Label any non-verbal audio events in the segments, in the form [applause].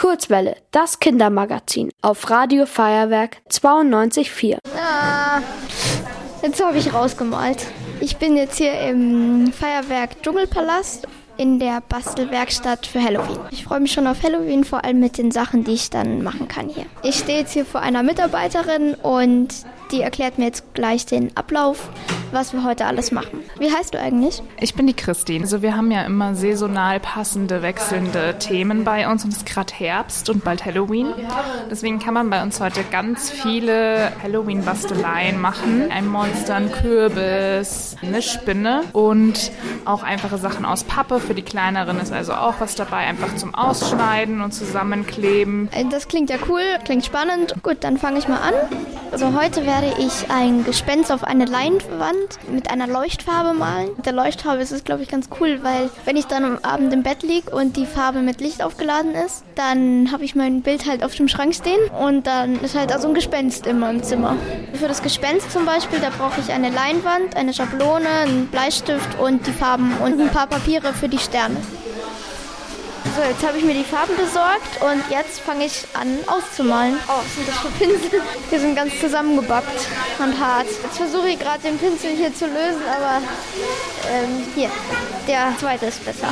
Kurzwelle, das Kindermagazin auf Radio Feuerwerk 92.4. Ah, jetzt habe ich rausgemalt. Ich bin jetzt hier im Feuerwerk Dschungelpalast in der Bastelwerkstatt für Halloween. Ich freue mich schon auf Halloween, vor allem mit den Sachen, die ich dann machen kann hier. Ich stehe jetzt hier vor einer Mitarbeiterin und die erklärt mir jetzt gleich den Ablauf, was wir heute alles machen. Wie heißt du eigentlich? Ich bin die Christine. Also wir haben ja immer saisonal passende, wechselnde Themen bei uns und es ist gerade Herbst und bald Halloween. Deswegen kann man bei uns heute ganz viele Halloween-Basteleien machen. Ein Monster, ein Kürbis, eine Spinne und auch einfache Sachen aus Pappe. Für die kleineren ist also auch was dabei, einfach zum Ausschneiden und zusammenkleben. Das klingt ja cool, klingt spannend. Gut, dann fange ich mal an. Also heute werde ich ein Gespenst auf eine Leinwand mit einer Leuchtfarbe malen. Mit der Leuchtfarbe ist es, glaube ich, ganz cool, weil wenn ich dann am Abend im Bett liege und die Farbe mit Licht aufgeladen ist, dann habe ich mein Bild halt auf dem Schrank stehen und dann ist halt also ein Gespenst in meinem Zimmer. Für das Gespenst zum Beispiel, da brauche ich eine Leinwand, eine Schablone, einen Bleistift und die Farben und ein paar Papiere für die Sterne. So, jetzt habe ich mir die Farben besorgt und jetzt fange ich an auszumalen. Oh, was sind das für Pinsel? Die sind ganz zusammengebackt und hart. Jetzt versuche ich gerade den Pinsel hier zu lösen, aber ähm, hier, der zweite ist besser.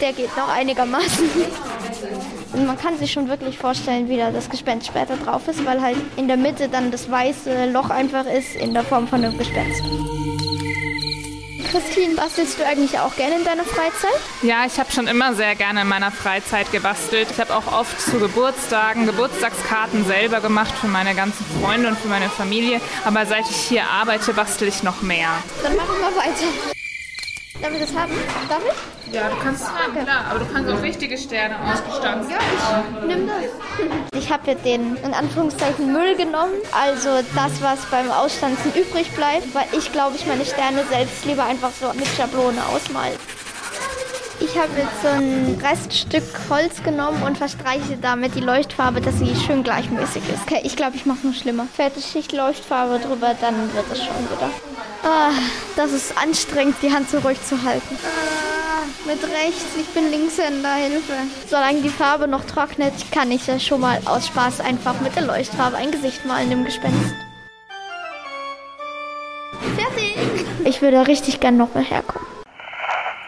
Der geht noch einigermaßen. [laughs] Und man kann sich schon wirklich vorstellen, wie da das Gespenst später drauf ist, weil halt in der Mitte dann das weiße Loch einfach ist in der Form von einem Gespenst. Christine, bastelst du eigentlich auch gerne in deiner Freizeit? Ja, ich habe schon immer sehr gerne in meiner Freizeit gebastelt. Ich habe auch oft zu Geburtstagen Geburtstagskarten selber gemacht für meine ganzen Freunde und für meine Familie. Aber seit ich hier arbeite, bastel ich noch mehr. Dann machen wir weiter. Darf ich das haben? Darf ich? Ja, du kannst es haben, klar. Aber du kannst auch richtige Sterne ausgestanzt. Ja, ich nimm das. [laughs] Ich habe jetzt den, in Anführungszeichen, Müll genommen. Also das, was beim Ausstanzen übrig bleibt, weil ich, glaube ich, meine Sterne selbst lieber einfach so mit Schablone ausmale. Ich habe jetzt so ein Reststück Holz genommen und verstreiche damit die Leuchtfarbe, dass sie schön gleichmäßig ist. Okay, ich glaube, ich mache noch schlimmer. Fertig Schicht Leuchtfarbe drüber, dann wird es schon wieder. Ah, das ist anstrengend, die Hand so ruhig zu halten. Ah, mit rechts, ich bin Linkshänder, Hilfe. Solange die Farbe noch trocknet, kann ich ja schon mal aus Spaß einfach mit der Leuchtfarbe ein Gesicht malen im Gespenst. Fertig! Ich würde richtig gern noch mal herkommen.